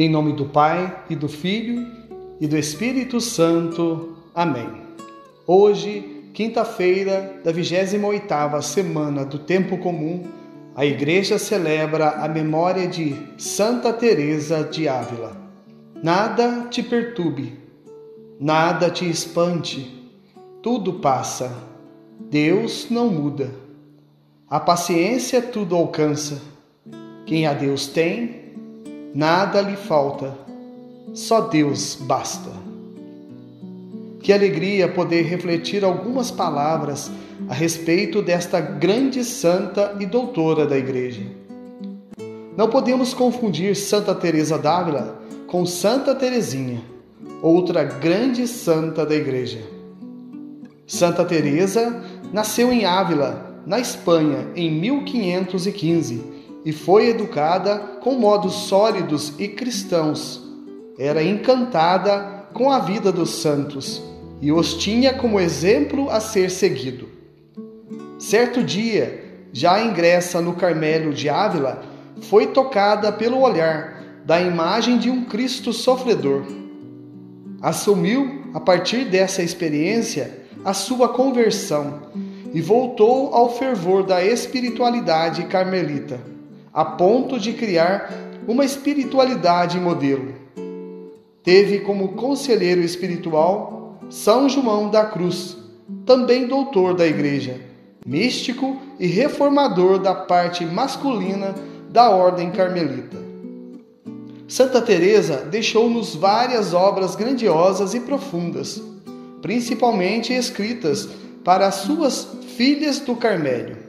Em nome do Pai e do Filho e do Espírito Santo. Amém. Hoje, quinta-feira da 28ª semana do tempo comum, a igreja celebra a memória de Santa Teresa de Ávila. Nada te perturbe, nada te espante, tudo passa. Deus não muda. A paciência tudo alcança. Quem a Deus tem, nada lhe falta, só Deus basta. Que alegria poder refletir algumas palavras a respeito desta grande santa e doutora da Igreja. Não podemos confundir Santa Teresa d'Ávila com Santa Teresinha, outra grande santa da Igreja. Santa Teresa nasceu em Ávila, na Espanha, em 1515 e foi educada com modos sólidos e cristãos. Era encantada com a vida dos santos e os tinha como exemplo a ser seguido. Certo dia, já ingressa no Carmelo de Ávila, foi tocada pelo olhar da imagem de um Cristo sofredor. Assumiu, a partir dessa experiência, a sua conversão e voltou ao fervor da espiritualidade carmelita a ponto de criar uma espiritualidade modelo. Teve como conselheiro espiritual São João da Cruz, também doutor da Igreja, místico e reformador da parte masculina da ordem carmelita. Santa Teresa deixou-nos várias obras grandiosas e profundas, principalmente escritas para as suas filhas do Carmério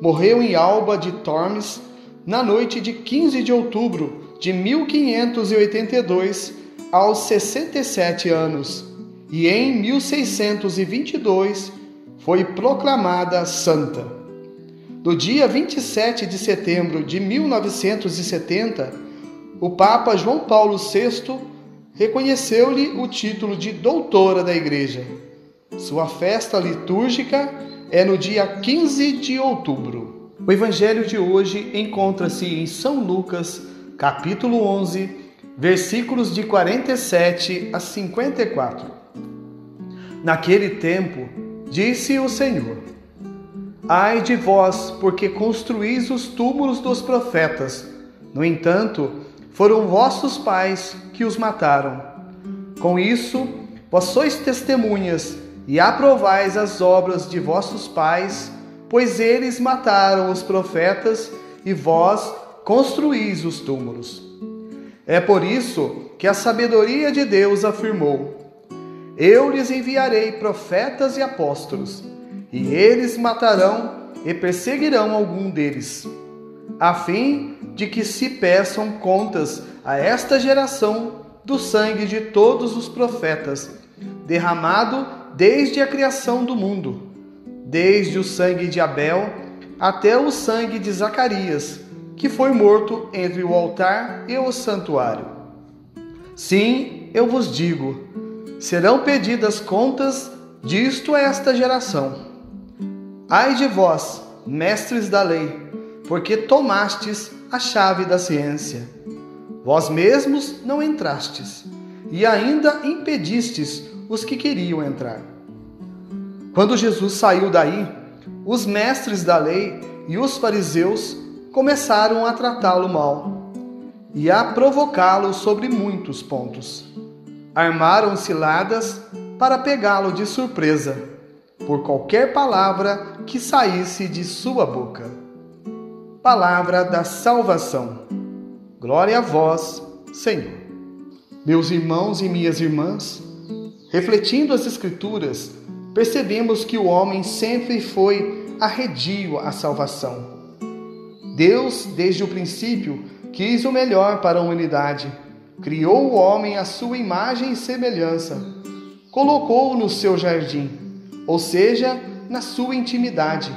morreu em Alba de Tormes na noite de 15 de outubro de 1582, aos 67 anos, e em 1622 foi proclamada santa. No dia 27 de setembro de 1970, o Papa João Paulo VI reconheceu-lhe o título de doutora da Igreja. Sua festa litúrgica é no dia 15 de outubro. O evangelho de hoje encontra-se em São Lucas, capítulo 11, versículos de 47 a 54. Naquele tempo, disse o Senhor: Ai de vós, porque construís os túmulos dos profetas. No entanto, foram vossos pais que os mataram. Com isso, vós sois testemunhas e aprovais as obras de vossos pais, pois eles mataram os profetas e vós construís os túmulos. É por isso que a sabedoria de Deus afirmou: Eu lhes enviarei profetas e apóstolos, e eles matarão e perseguirão algum deles, a fim de que se peçam contas a esta geração do sangue de todos os profetas, derramado desde a criação do mundo, desde o sangue de Abel até o sangue de Zacarias, que foi morto entre o altar e o santuário. Sim, eu vos digo, serão pedidas contas disto a esta geração. Ai de vós, mestres da lei, porque tomastes a chave da ciência. Vós mesmos não entrastes, e ainda impedistes os que queriam entrar. Quando Jesus saiu daí, os mestres da lei e os fariseus começaram a tratá-lo mal e a provocá-lo sobre muitos pontos. Armaram ciladas para pegá-lo de surpresa por qualquer palavra que saísse de sua boca. Palavra da salvação. Glória a vós, Senhor. Meus irmãos e minhas irmãs, Refletindo as Escrituras, percebemos que o homem sempre foi arredio à salvação. Deus, desde o princípio, quis o melhor para a humanidade. Criou o homem à sua imagem e semelhança. Colocou-o no seu jardim, ou seja, na sua intimidade.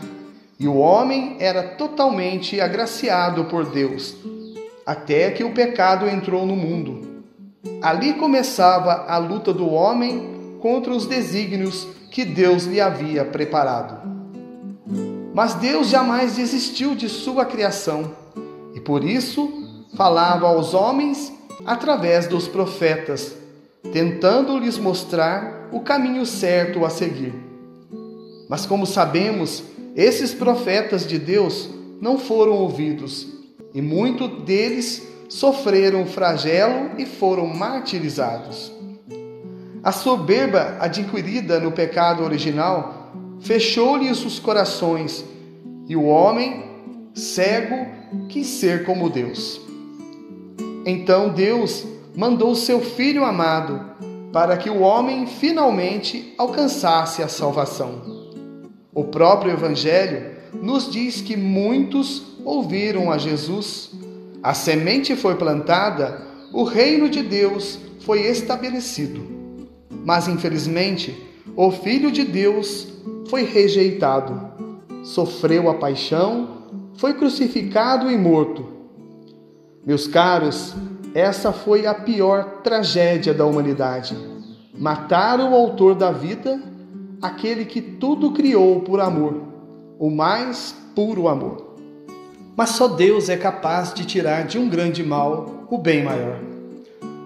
E o homem era totalmente agraciado por Deus, até que o pecado entrou no mundo. Ali começava a luta do homem contra os desígnios que Deus lhe havia preparado. Mas Deus jamais desistiu de sua criação e por isso falava aos homens através dos profetas, tentando lhes mostrar o caminho certo a seguir. Mas como sabemos, esses profetas de Deus não foram ouvidos e muitos deles sofreram flagelo e foram martirizados. A soberba adquirida no pecado original fechou-lhes os corações e o homem, cego, quis ser como Deus. Então Deus mandou seu Filho amado para que o homem finalmente alcançasse a salvação. O próprio Evangelho nos diz que muitos ouviram a Jesus, a semente foi plantada, o reino de Deus foi estabelecido. Mas infelizmente, o Filho de Deus foi rejeitado, sofreu a paixão, foi crucificado e morto meus caros, essa foi a pior tragédia da humanidade. Matar o autor da vida, aquele que tudo criou por amor, o mais puro amor. Mas só Deus é capaz de tirar de um grande mal o bem maior.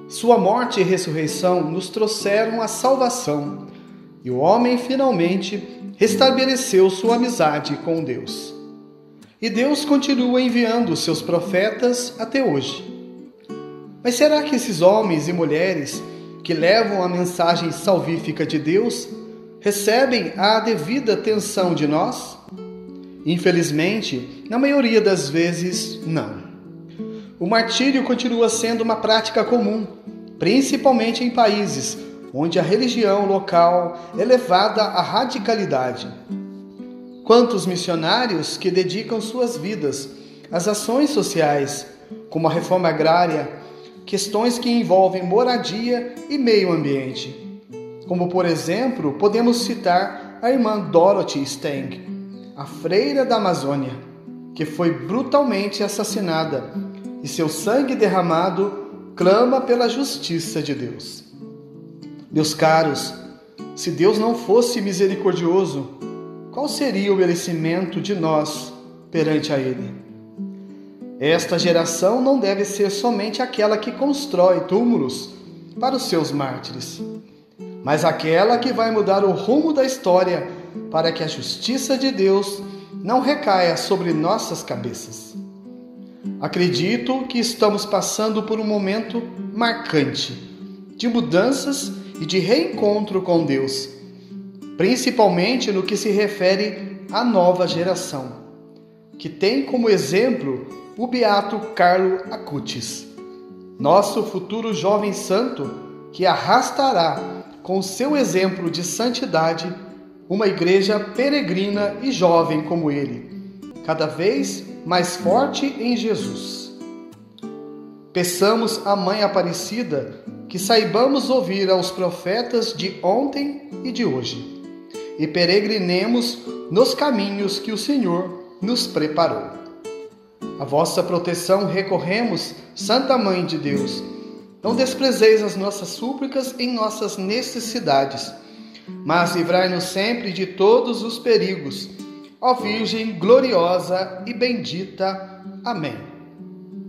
Sua morte e ressurreição nos trouxeram a salvação, e o homem finalmente restabeleceu sua amizade com Deus. E Deus continua enviando seus profetas até hoje. Mas será que esses homens e mulheres que levam a mensagem salvífica de Deus recebem a devida atenção de nós? Infelizmente, na maioria das vezes, não. O martírio continua sendo uma prática comum, principalmente em países onde a religião local é levada à radicalidade. Quantos missionários que dedicam suas vidas às ações sociais, como a reforma agrária, questões que envolvem moradia e meio ambiente. Como, por exemplo, podemos citar a irmã Dorothy Stang, a freira da Amazônia, que foi brutalmente assassinada e seu sangue derramado clama pela justiça de Deus. Meus caros, se Deus não fosse misericordioso, qual seria o merecimento de nós perante a Ele? Esta geração não deve ser somente aquela que constrói túmulos para os seus mártires, mas aquela que vai mudar o rumo da história para que a justiça de Deus não recaia sobre nossas cabeças. Acredito que estamos passando por um momento marcante de mudanças e de reencontro com Deus principalmente no que se refere à nova geração, que tem como exemplo o beato Carlo Acutis, nosso futuro jovem santo que arrastará com seu exemplo de santidade uma igreja peregrina e jovem como ele, cada vez mais forte em Jesus. Peçamos à Mãe Aparecida que saibamos ouvir aos profetas de ontem e de hoje e peregrinemos nos caminhos que o Senhor nos preparou. A vossa proteção recorremos, Santa Mãe de Deus. Não desprezeis as nossas súplicas em nossas necessidades, mas livrai-nos sempre de todos os perigos. Ó Virgem gloriosa e bendita. Amém.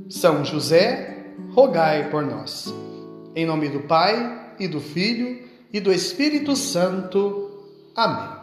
São José, rogai por nós. Em nome do Pai, e do Filho, e do Espírito Santo. Amém.